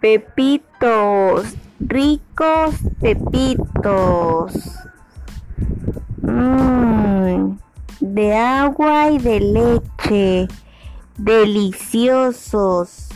Pepitos, ricos pepitos. Mmm, de agua y de leche, deliciosos.